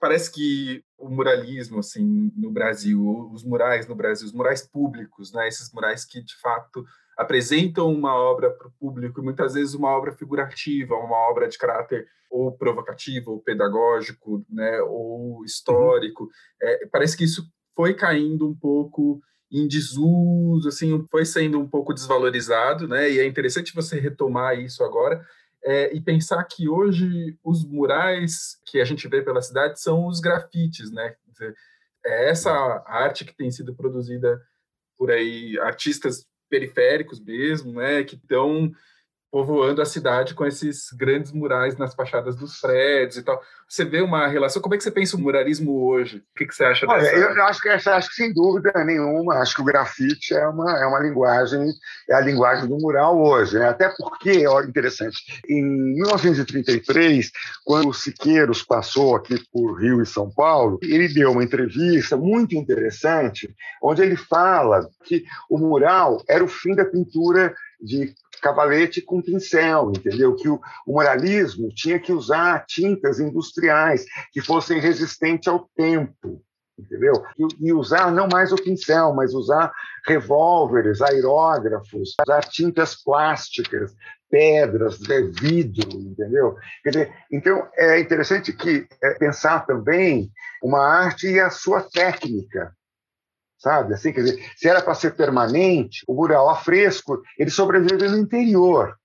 parece que o muralismo, assim, no Brasil, os murais no Brasil, os murais públicos, né, esses murais que, de fato, apresentam uma obra para o público, muitas vezes uma obra figurativa, uma obra de caráter ou provocativo, ou pedagógico, né, ou histórico. Uhum. É, parece que isso foi caindo um pouco em desuso, assim, foi sendo um pouco desvalorizado, né? E é interessante você retomar isso agora é, e pensar que hoje os murais que a gente vê pela cidade são os grafites, né? É essa arte que tem sido produzida por aí, artistas periféricos mesmo, né? Que estão povoando a cidade com esses grandes murais nas fachadas dos prédios e tal. Você vê uma relação. Como é que você pensa o muralismo hoje? O que, que você acha Olha, dessa? Eu acho que, acho que sem dúvida nenhuma, acho que o grafite é uma, é uma linguagem, é a linguagem do mural hoje. Né? Até porque, olha, interessante, em 1933, quando o Siqueiros passou aqui por Rio e São Paulo, ele deu uma entrevista muito interessante, onde ele fala que o mural era o fim da pintura de cavalete com pincel, entendeu? Que o, o moralismo tinha que usar tintas industriais que fossem resistentes ao tempo, entendeu? E, e, usar não mais o pincel, mas usar revólveres, aerógrafos, usar tintas plásticas, pedras, né, vidro, entendeu? Dizer, então é interessante que é, pensar também uma arte e a sua técnica, sabe? Assim, quer dizer, se era para ser permanente, o mural a fresco, ele sobrevive no interior.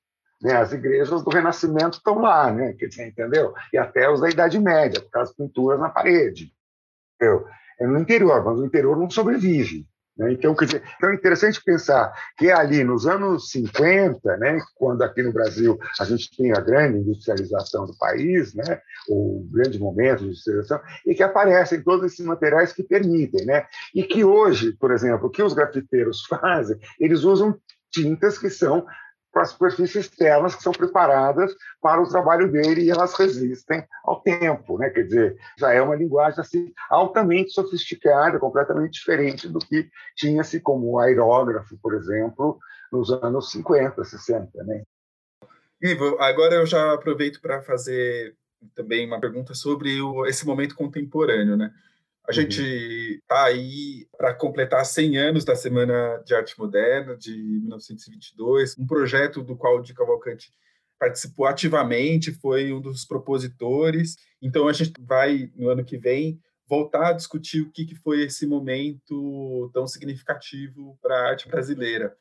Né? As igrejas do Renascimento estão lá, né? Quer dizer, entendeu? E até os da Idade Média, por causa das pinturas na parede. Entendeu? É no interior, mas o interior não sobrevive. Né? Então, quer dizer, então é interessante pensar que ali nos anos 50, né, quando aqui no Brasil a gente tem a grande industrialização do país, né, o grande momento de industrialização, e que aparecem todos esses materiais que permitem. Né? E que hoje, por exemplo, o que os grafiteiros fazem, eles usam tintas que são para as superfícies externas que são preparadas para o trabalho dele e elas resistem ao tempo, né? Quer dizer, já é uma linguagem assim altamente sofisticada, completamente diferente do que tinha-se como aerógrafo, por exemplo, nos anos 50, 60, né? Ivo, agora eu já aproveito para fazer também uma pergunta sobre o, esse momento contemporâneo, né? A gente está uhum. aí para completar 100 anos da Semana de Arte Moderna de 1922, um projeto do qual o Di Cavalcante participou ativamente, foi um dos propositores. Então a gente vai no ano que vem voltar a discutir o que, que foi esse momento tão significativo para a arte brasileira.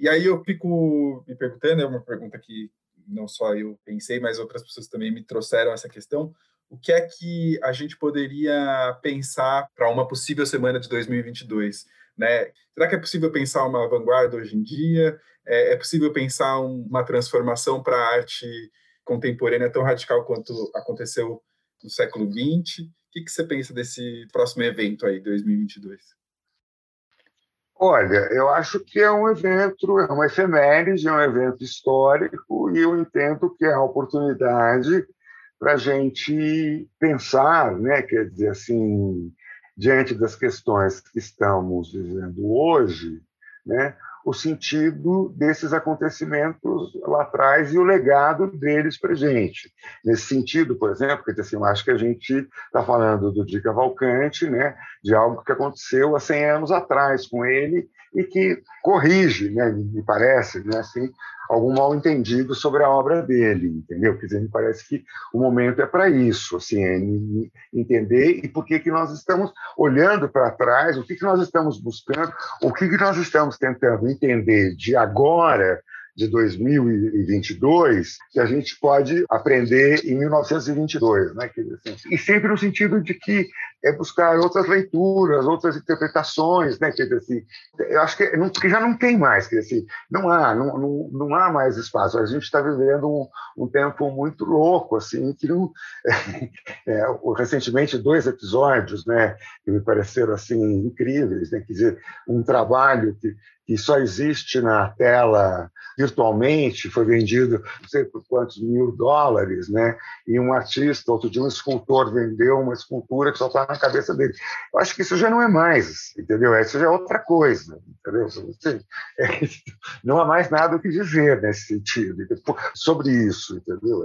E aí eu fico me perguntando, é uma pergunta que não só eu pensei, mas outras pessoas também me trouxeram essa questão o que é que a gente poderia pensar para uma possível semana de 2022? Né? Será que é possível pensar uma vanguarda hoje em dia? É, é possível pensar uma transformação para a arte contemporânea tão radical quanto aconteceu no século XX? O que, que você pensa desse próximo evento aí, 2022? Olha, eu acho que é um evento, é uma efeméride, é um evento histórico, e eu entendo que é a oportunidade para a gente pensar, né, quer dizer assim, diante das questões que estamos vivendo hoje, né, o sentido desses acontecimentos lá atrás e o legado deles para gente. Nesse sentido, por exemplo, que assim, eu acho que a gente está falando do Di Cavalcante, né, de algo que aconteceu há 100 anos atrás com ele e que corrige, né, me parece, né, assim, algum mal entendido sobre a obra dele, entendeu? Quer dizer, me parece que o momento é para isso, assim, é entender e por que que nós estamos olhando para trás, o que que nós estamos buscando, o que que nós estamos tentando entender de agora de 2022 que a gente pode aprender em 1922, né? Assim, e sempre no sentido de que é buscar outras leituras, outras interpretações, né? Quer dizer, assim, eu acho que, não, que já não tem mais, quer dizer, assim, não há, não, não, não há mais espaço. A gente está vivendo um, um, tempo muito louco, assim, que não, é, recentemente dois episódios, né, que me pareceram assim incríveis, né? Quer dizer, um trabalho que que só existe na tela virtualmente, foi vendido não sei por quantos mil dólares, né? E um artista, outro dia um escultor vendeu uma escultura que só está na cabeça dele. Eu acho que isso já não é mais, entendeu? Isso já é outra coisa, entendeu? É, não há mais nada o que dizer nesse sentido, sobre isso, entendeu?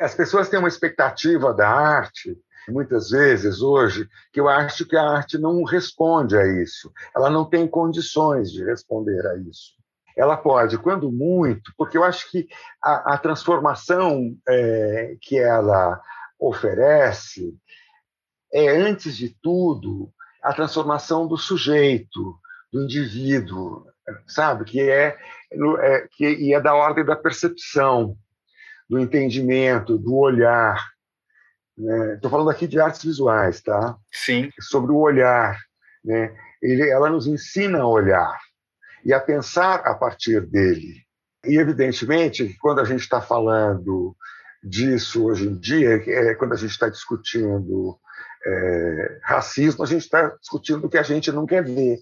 As pessoas têm uma expectativa da arte muitas vezes hoje que eu acho que a arte não responde a isso. Ela não tem condições de responder a isso ela pode, quando muito, porque eu acho que a, a transformação é, que ela oferece é, antes de tudo, a transformação do sujeito, do indivíduo, sabe? Que é, é que é da ordem da percepção, do entendimento, do olhar. Estou né? falando aqui de artes visuais, tá? Sim. Sobre o olhar, né? Ele, ela nos ensina a olhar e a pensar a partir dele. E, evidentemente, quando a gente está falando disso hoje em dia, é, quando a gente está discutindo é, racismo, a gente está discutindo o que a gente não quer ver,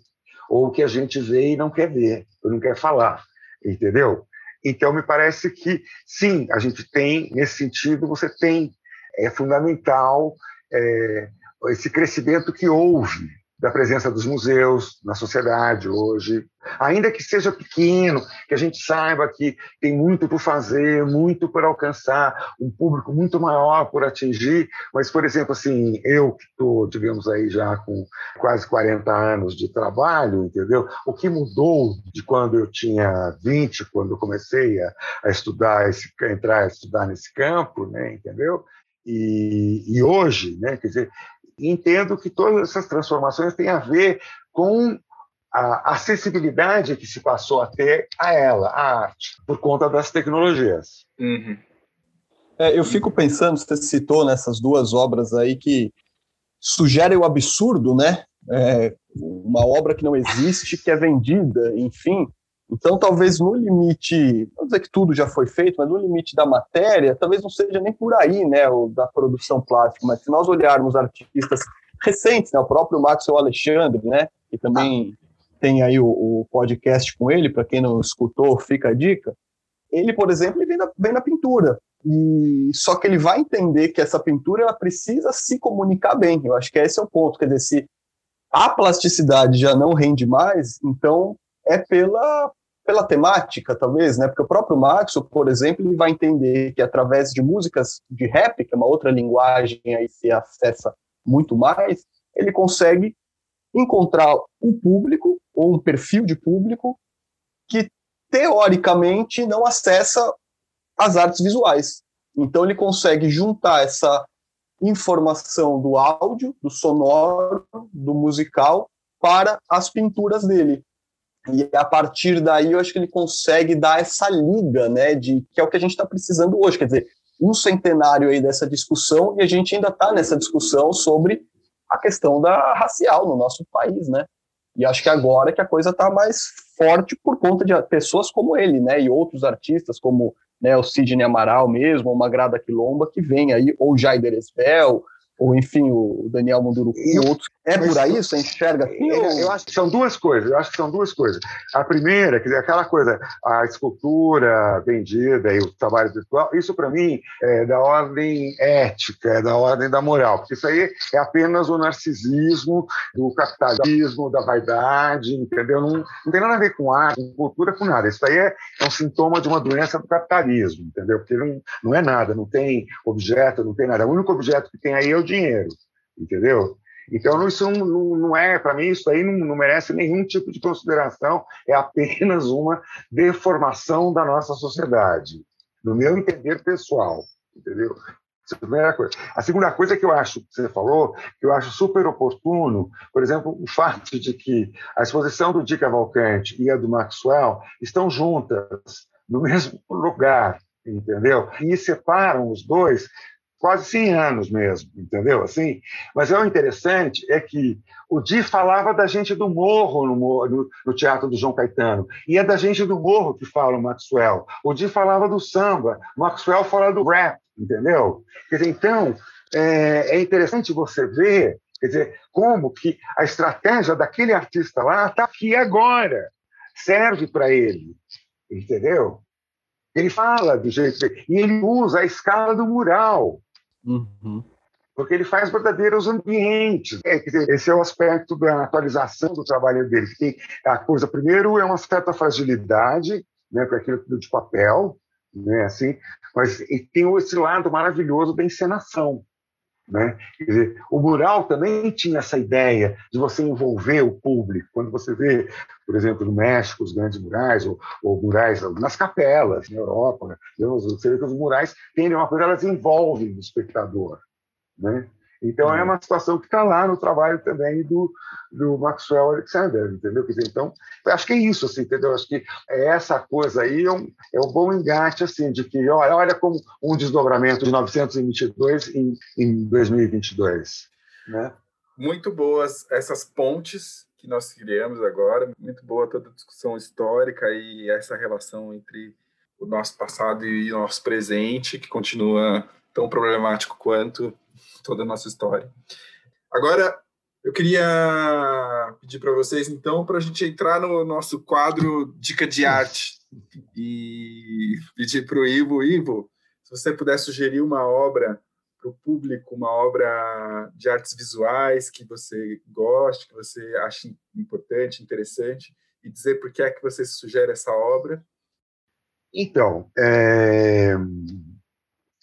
ou o que a gente vê e não quer ver, ou não quer falar, entendeu? Então, me parece que, sim, a gente tem, nesse sentido, você tem, é fundamental é, esse crescimento que houve da presença dos museus na sociedade hoje, ainda que seja pequeno, que a gente saiba que tem muito por fazer, muito por alcançar, um público muito maior por atingir, mas, por exemplo, assim, eu que estou, digamos aí, já com quase 40 anos de trabalho, entendeu? O que mudou de quando eu tinha 20, quando eu comecei a, a estudar, esse, a entrar a estudar nesse campo, né, entendeu? E, e, hoje, né, quer dizer, entendo que todas essas transformações têm a ver com a acessibilidade que se passou a ter a ela, a arte, por conta das tecnologias. Uhum. É, eu fico pensando, você citou nessas duas obras aí que sugerem o absurdo, né? É, uma obra que não existe, que é vendida, enfim. Então, talvez no limite, não dizer que tudo já foi feito, mas no limite da matéria, talvez não seja nem por aí, né, o da produção plástica, mas se nós olharmos artistas recentes, né, o próprio Maxwell Alexandre, né, que também tem aí o, o podcast com ele, para quem não escutou, fica a dica. Ele, por exemplo, ele vem, na, vem pintura, e só que ele vai entender que essa pintura ela precisa se comunicar bem. Eu acho que esse é o ponto, quer dizer, se a plasticidade já não rende mais, então é pela, pela temática, talvez, né? Porque o próprio Maxwell, por exemplo, ele vai entender que através de músicas de rap, que é uma outra linguagem aí se acessa muito mais, ele consegue encontrar um público ou um perfil de público que teoricamente não acessa as artes visuais. Então ele consegue juntar essa informação do áudio, do sonoro, do musical para as pinturas dele. E a partir daí eu acho que ele consegue dar essa liga, né, de que é o que a gente está precisando hoje, quer dizer, um centenário aí dessa discussão e a gente ainda está nessa discussão sobre a questão da racial no nosso país, né? E acho que agora que a coisa está mais forte por conta de pessoas como ele, né, e outros artistas como né, o Sidney Amaral mesmo, ou Magrada Quilomba, que vem aí, ou Jaider Esbel, ou enfim, o Daniel Munduruku e outros. É por aí? Você enxerga assim? Eu, eu, acho que são duas coisas. Eu acho que são duas coisas. A primeira, quer dizer, aquela coisa, a escultura vendida e o trabalho virtual, isso para mim é da ordem ética, é da ordem da moral, porque isso aí é apenas o narcisismo do capitalismo, da vaidade, entendeu? Não, não tem nada a ver com arte, com cultura, com nada. Isso aí é, é um sintoma de uma doença do capitalismo, entendeu? Porque não, não é nada, não tem objeto, não tem nada. O único objeto que tem aí é o dinheiro, entendeu? Então, isso não, não, é, para mim, isso aí não, não, merece nenhum tipo de consideração, é apenas uma deformação da nossa sociedade, no meu entender pessoal, entendeu? Essa é a primeira coisa. A segunda coisa que eu acho, que você falou, que eu acho super oportuno, por exemplo, o fato de que a exposição do Di Cavalcante e a do Maxwell estão juntas no mesmo lugar, entendeu? E separam os dois quase 100 anos mesmo, entendeu? Assim, mas é o interessante é que o Di falava da gente do morro no, no, teatro do João Caetano, e é da gente do morro que fala o Maxwell. O Di falava do samba, o Maxwell fala do rap, entendeu? Dizer, então, é, é interessante você ver, quer dizer, como que a estratégia daquele artista lá está aqui agora, serve para ele, entendeu? Ele fala do jeito e ele usa a escala do mural. Uhum porque ele faz verdadeiros ambientes. É, esse é o aspecto da atualização do trabalho dele. Que a coisa, primeiro, é uma certa fragilidade, né, com aquilo de papel, né, assim, mas tem esse lado maravilhoso da encenação. Né? Dizer, o mural também tinha essa ideia de você envolver o público. Quando você vê, por exemplo, no México, os grandes murais, ou, ou murais nas capelas, na Europa, você vê que os murais têm uma coisa, elas envolvem o espectador. Né? Então, é uhum. uma situação que está lá no trabalho também do, do Maxwell Alexander, entendeu? Quer dizer, então, acho que é isso, assim, entendeu? Acho que é essa coisa aí é um, é um bom engate, assim, de que, olha, olha como um desdobramento de 922 em, em 2022, né? Muito boas essas pontes que nós criamos agora, muito boa toda a discussão histórica e essa relação entre o nosso passado e o nosso presente, que continua tão problemático quanto toda a nossa história. Agora, eu queria pedir para vocês, então, para a gente entrar no nosso quadro Dica de Arte e pedir para o Ivo, Ivo, se você puder sugerir uma obra para o público, uma obra de artes visuais que você goste, que você ache importante, interessante, e dizer por que é que você sugere essa obra. Então, é...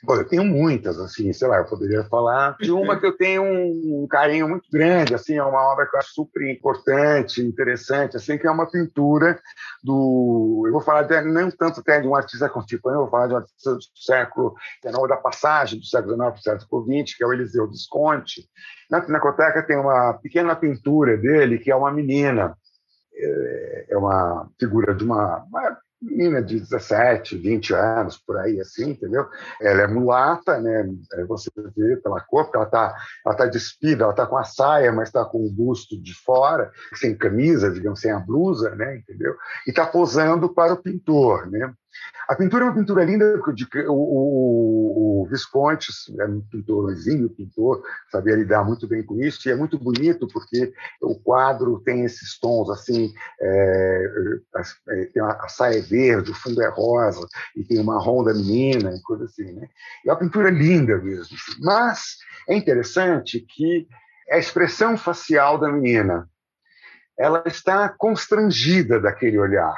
Bom, eu tenho muitas, assim, sei lá, eu poderia falar de uma que eu tenho um, carinho muito grande, assim, é uma obra que eu acho super importante, interessante, assim, que é uma pintura do, eu vou falar de, não tanto até de um artista contemporâneo, eu vou falar de um artista do século XIX, da passagem do século XIX para o século XX, que é o Eliseu Visconti. Na Pinacoteca tem uma pequena pintura dele, que é uma menina, é, é uma figura de uma, uma menina de 17, 20 anos, por aí, assim, entendeu? Ela é mulata, né? É, você vê pela cor, porque ela está ela tá despida, ela está com a saia, mas está com o busto de fora, sem camisa, digamos, sem a blusa, né? Entendeu? E está posando para o pintor, né? A pintura é uma pintura linda, de, o, o, o Visconti é um pintor, exímio pintor, sabia lidar muito bem com isso, e é muito bonito porque o quadro tem esses tons assim, é, é, tem a, a saia é verde, o fundo é rosa, e tem o marrom da menina, e coisa assim. Né? E a pintura é linda mesmo. Assim. Mas é interessante que a expressão facial da menina ela está constrangida daquele olhar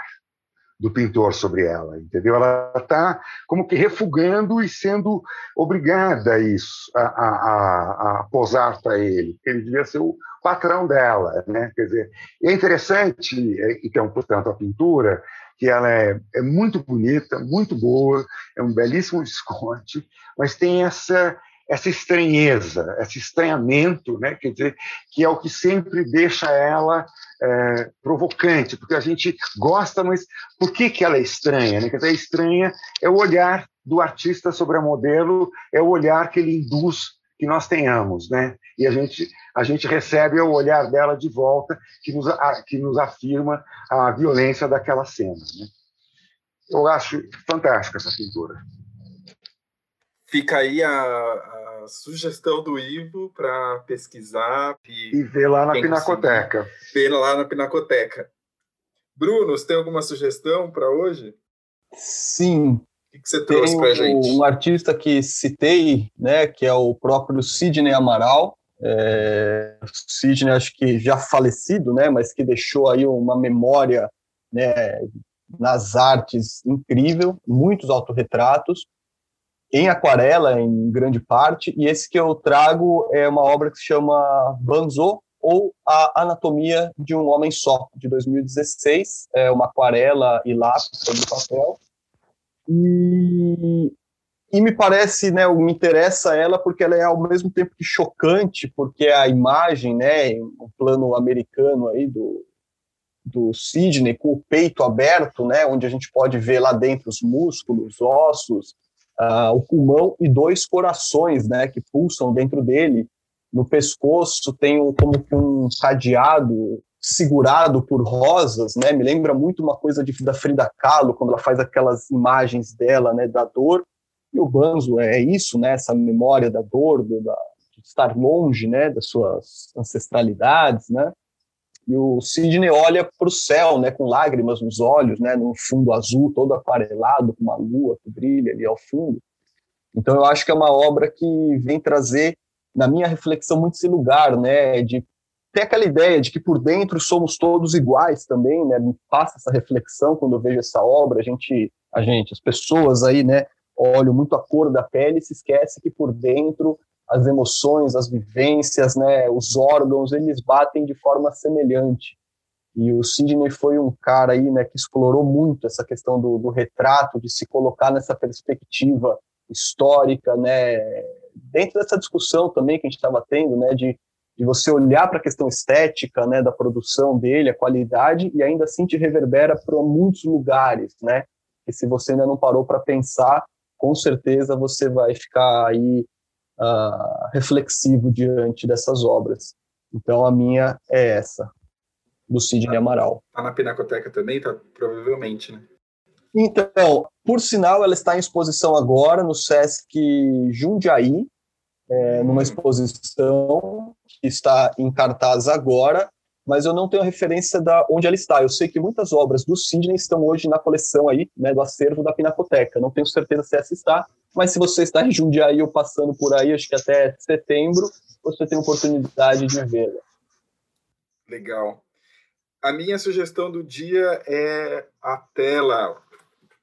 do pintor sobre ela, entendeu? Ela está como que refugando e sendo obrigada a isso, a, a, a posar para ele. Ele devia ser o patrão dela, né? Quer dizer, é interessante, então, portanto, a pintura, que ela é, é muito bonita, muito boa, é um belíssimo desconte, mas tem essa essa estranheza, esse estranhamento, né? quer dizer, que é o que sempre deixa ela é, provocante, porque a gente gosta, mas por que, que ela é estranha? Né? Quer dizer, estranha é o olhar do artista sobre a modelo, é o olhar que ele induz que nós tenhamos, né? E a gente a gente recebe o olhar dela de volta, que nos, que nos afirma a violência daquela cena. Né? Eu acho fantástica essa pintura. Fica aí a, a sugestão do Ivo para pesquisar e, e ver lá na Pinacoteca. Ver lá na Pinacoteca. Bruno, você tem alguma sugestão para hoje? Sim. O que, que você trouxe para gente? Um artista que citei, né, que é o próprio Sidney Amaral. É, Sidney, acho que já falecido, né, mas que deixou aí uma memória né, nas artes incrível, muitos autorretratos em aquarela, em grande parte, e esse que eu trago é uma obra que se chama Banzo, ou A Anatomia de um Homem Só, de 2016, é uma aquarela e lápis sobre papel, e, e me parece, né, me interessa ela porque ela é ao mesmo tempo que chocante, porque a imagem, né, o plano americano aí do, do Sidney com o peito aberto, né, onde a gente pode ver lá dentro os músculos, ossos, o pulmão e dois corações, né, que pulsam dentro dele. No pescoço tem um, como que um cadeado segurado por rosas, né? Me lembra muito uma coisa de, da Frida Kahlo quando ela faz aquelas imagens dela, né, da dor. E o Banzo é isso, né? Essa memória da dor, do, da, de estar longe, né, das suas ancestralidades, né? E o Sidney olha para o céu, né, com lágrimas nos olhos, né, num fundo azul todo aquarelado, com uma lua que brilha ali ao fundo. Então eu acho que é uma obra que vem trazer na minha reflexão muito esse lugar, né, de ter aquela ideia de que por dentro somos todos iguais também, né, me passa essa reflexão quando eu vejo essa obra, a gente, a gente, as pessoas aí, né, olham muito a cor da pele e se esquece que por dentro as emoções, as vivências, né, os órgãos, eles batem de forma semelhante. E o Sidney foi um cara aí, né, que explorou muito essa questão do, do retrato, de se colocar nessa perspectiva histórica, né, dentro dessa discussão também que a gente estava tendo, né, de, de você olhar para a questão estética, né, da produção dele, a qualidade, e ainda assim te reverbera para muitos lugares, né, que se você ainda não parou para pensar, com certeza você vai ficar aí uh, reflexivo diante dessas obras. Então a minha é essa, do Sidney Amaral. Está na Pinacoteca também, tá, provavelmente, né? Então, por sinal, ela está em exposição agora no Sesc Jundiaí, é, numa exposição que está em cartaz agora, mas eu não tenho referência da onde ela está. Eu sei que muitas obras do Sidney estão hoje na coleção aí, né, do acervo da Pinacoteca. Não tenho certeza se essa está, mas se você está em Jundiaí ou passando por aí, acho que até setembro, você tem oportunidade de vê-la. Legal. A minha sugestão do dia é a tela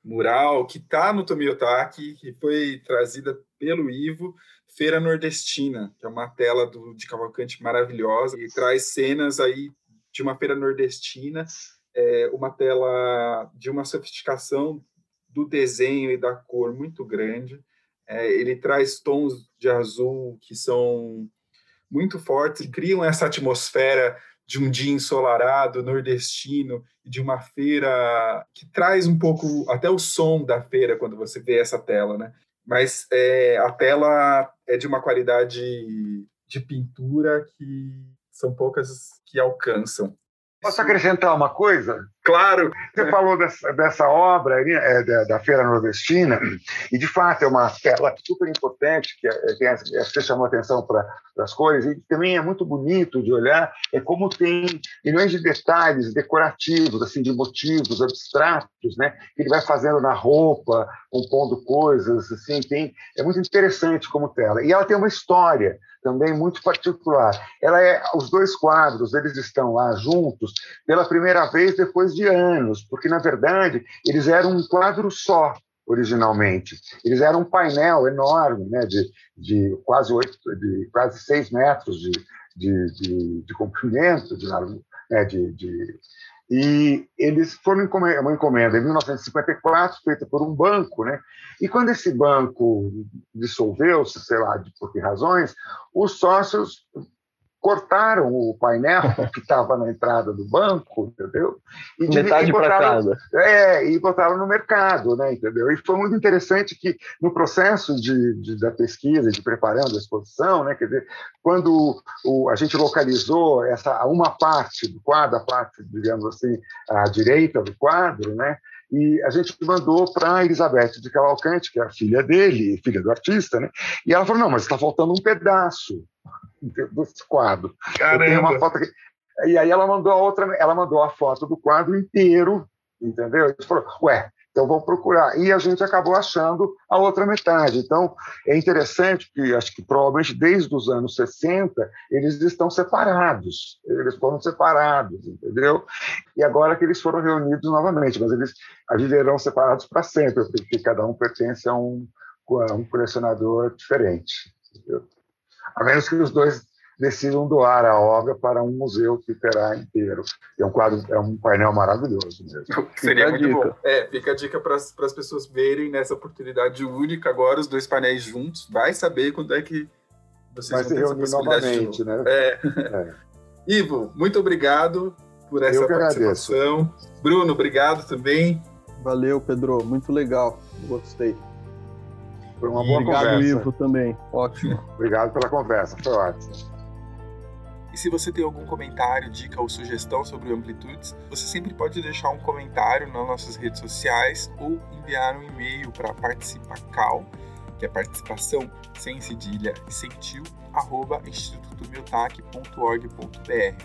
mural que está no Tomiotaki, que foi trazida pelo Ivo, Feira Nordestina, que é uma tela do, de Cavalcante maravilhosa e traz cenas aí de uma feira nordestina, é, uma tela de uma sofisticação do desenho e da cor muito grande. É, ele traz tons de azul que são muito fortes criam essa atmosfera de um dia ensolarado, nordestino, de uma feira que traz um pouco até o som da feira quando você vê essa tela, né? Mas é, a tela é de uma qualidade de pintura que são poucas que alcançam. Posso acrescentar uma coisa? Claro. Você falou dessa, dessa obra é, da, da, Feira Nordestina, e de fato é uma tela super importante, que, é, que, você chamou atenção para as cores, e também é muito bonito de olhar, é como tem milhões de detalhes decorativos, assim, de motivos abstratos, né, que ele vai fazendo na roupa, compondo coisas, assim, tem, é muito interessante como tela. E ela tem uma história, também muito particular. Ela é os dois quadros, eles estão lá juntos pela primeira vez depois de anos, porque na verdade eles eram um quadro só originalmente. Eles eram um painel enorme, né, de, de quase oito, de quase seis metros de, de, de, de comprimento, de, né, de, de e eles foram uma encomenda em 1954, feita por um banco, né? E quando esse banco dissolveu-se, sei lá por que razões, os sócios cortaram o painel que estava na entrada do banco, entendeu? E metade para casa. É, e botaram no mercado, né, entendeu? E foi muito interessante que no processo de, de da pesquisa, de preparando a exposição, né, quer dizer, quando o, a gente localizou essa uma parte do quadro, a parte, digamos assim, à direita do quadro, né, e a gente mandou para a Elizabeth de Cavalcante, que é a filha dele, filha do artista, né? E ela falou: não, mas está faltando um pedaço desse quadro. Caramba. Aqui. E aí ela mandou a outra, ela mandou a foto do quadro inteiro, entendeu? Ele falou, ué, então vou procurar. E a gente acabou achando a outra metade. Então é interessante que acho que provavelmente desde os anos 60 eles estão separados. Eles foram separados, entendeu? E agora que eles foram reunidos novamente, mas eles viverão separados para sempre, porque cada um pertence a um, a um colecionador diferente. Entendeu? A menos que os dois decidam doar a obra para um museu que terá inteiro. É um quadro, é um painel maravilhoso mesmo. Seria muito bom. É, fica a dica para as pessoas verem nessa oportunidade única agora os dois painéis juntos. Vai saber quando é que vocês Vai vão ter essa possibilidade novamente, né? É. é. Ivo, muito obrigado por essa participação. Agradeço. Bruno, obrigado também. Valeu, Pedro. Muito legal. Gostei. Foi uma boa Obrigado, conversa. Ivo, também. Ótimo. Obrigado pela conversa, foi ótimo. E se você tem algum comentário, dica ou sugestão sobre o Amplitudes, você sempre pode deixar um comentário nas nossas redes sociais ou enviar um e-mail para participacal, que é participação sem cedilha e sem tio, arroba institutomiltac.org.br.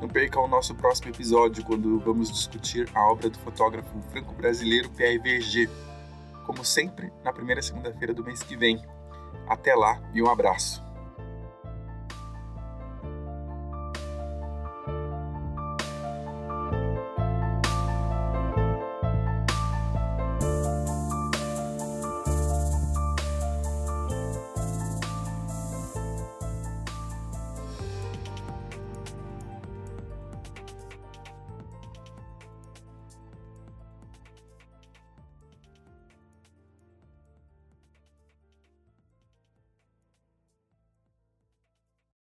Não perca o nosso próximo episódio, quando vamos discutir a obra do fotógrafo franco-brasileiro Pierre Verger. Como sempre, na primeira segunda-feira do mês que vem. Até lá e um abraço.